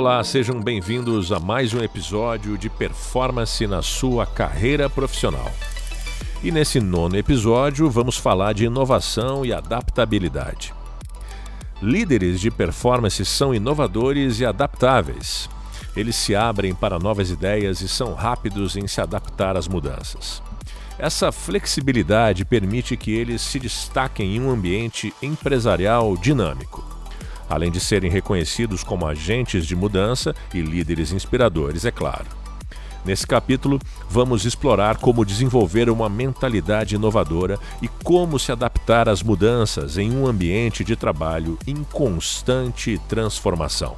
Olá, sejam bem-vindos a mais um episódio de Performance na sua carreira profissional. E nesse nono episódio vamos falar de inovação e adaptabilidade. Líderes de performance são inovadores e adaptáveis. Eles se abrem para novas ideias e são rápidos em se adaptar às mudanças. Essa flexibilidade permite que eles se destaquem em um ambiente empresarial dinâmico além de serem reconhecidos como agentes de mudança e líderes inspiradores, é claro. Nesse capítulo, vamos explorar como desenvolver uma mentalidade inovadora e como se adaptar às mudanças em um ambiente de trabalho em constante transformação.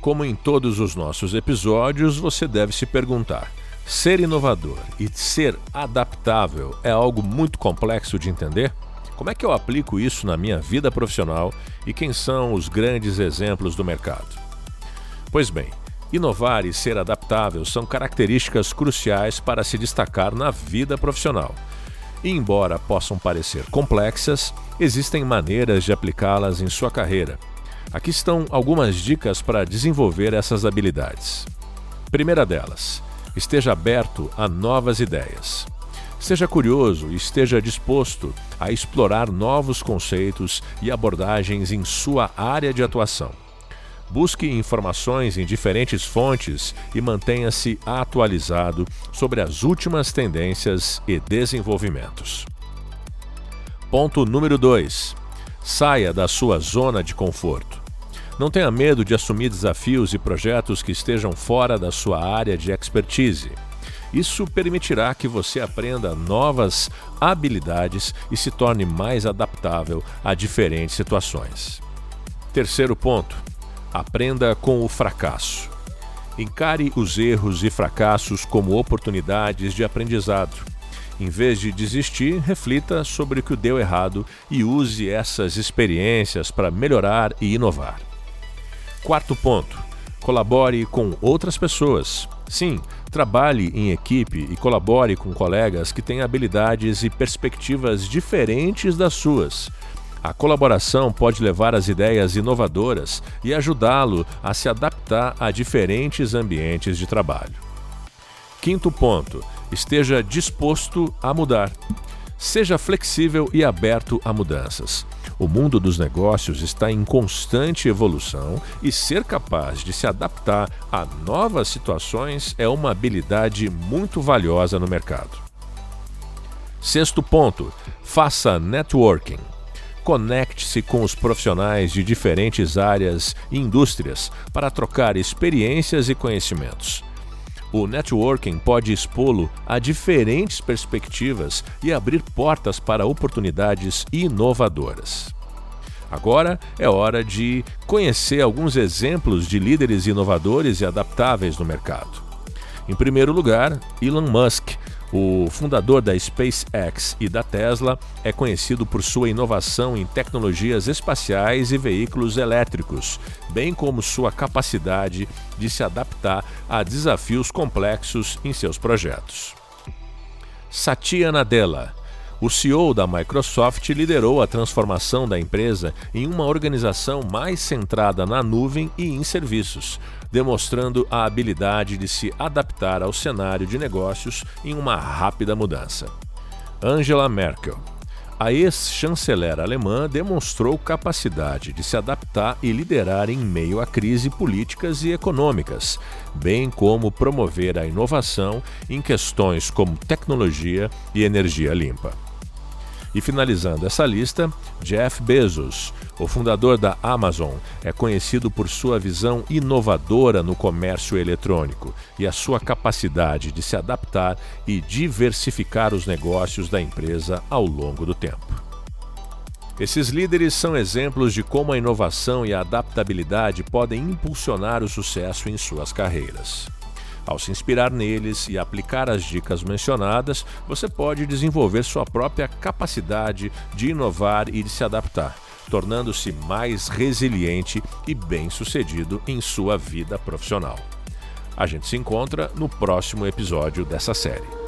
Como em todos os nossos episódios, você deve se perguntar: ser inovador e ser adaptável é algo muito complexo de entender? Como é que eu aplico isso na minha vida profissional e quem são os grandes exemplos do mercado? Pois bem, inovar e ser adaptável são características cruciais para se destacar na vida profissional. E embora possam parecer complexas, existem maneiras de aplicá-las em sua carreira. Aqui estão algumas dicas para desenvolver essas habilidades. Primeira delas, esteja aberto a novas ideias. Seja curioso e esteja disposto a explorar novos conceitos e abordagens em sua área de atuação. Busque informações em diferentes fontes e mantenha-se atualizado sobre as últimas tendências e desenvolvimentos. Ponto número 2. Saia da sua zona de conforto. Não tenha medo de assumir desafios e projetos que estejam fora da sua área de expertise. Isso permitirá que você aprenda novas habilidades e se torne mais adaptável a diferentes situações. Terceiro ponto: aprenda com o fracasso. Encare os erros e fracassos como oportunidades de aprendizado. Em vez de desistir, reflita sobre o que deu errado e use essas experiências para melhorar e inovar. Quarto ponto: colabore com outras pessoas. Sim, trabalhe em equipe e colabore com colegas que têm habilidades e perspectivas diferentes das suas. A colaboração pode levar às ideias inovadoras e ajudá-lo a se adaptar a diferentes ambientes de trabalho. Quinto ponto: esteja disposto a mudar. Seja flexível e aberto a mudanças. O mundo dos negócios está em constante evolução e ser capaz de se adaptar a novas situações é uma habilidade muito valiosa no mercado. Sexto ponto: faça networking. Conecte-se com os profissionais de diferentes áreas e indústrias para trocar experiências e conhecimentos. O networking pode expô-lo a diferentes perspectivas e abrir portas para oportunidades inovadoras. Agora é hora de conhecer alguns exemplos de líderes inovadores e adaptáveis no mercado. Em primeiro lugar, Elon Musk, o fundador da SpaceX e da Tesla, é conhecido por sua inovação em tecnologias espaciais e veículos elétricos, bem como sua capacidade de se adaptar a desafios complexos em seus projetos. Satya Nadella o CEO da Microsoft liderou a transformação da empresa em uma organização mais centrada na nuvem e em serviços, demonstrando a habilidade de se adaptar ao cenário de negócios em uma rápida mudança. Angela Merkel a ex-chanceler alemã demonstrou capacidade de se adaptar e liderar em meio a crise políticas e econômicas, bem como promover a inovação em questões como tecnologia e energia limpa. E finalizando essa lista, Jeff Bezos, o fundador da Amazon, é conhecido por sua visão inovadora no comércio eletrônico e a sua capacidade de se adaptar e diversificar os negócios da empresa ao longo do tempo. Esses líderes são exemplos de como a inovação e a adaptabilidade podem impulsionar o sucesso em suas carreiras. Ao se inspirar neles e aplicar as dicas mencionadas, você pode desenvolver sua própria capacidade de inovar e de se adaptar, tornando-se mais resiliente e bem-sucedido em sua vida profissional. A gente se encontra no próximo episódio dessa série.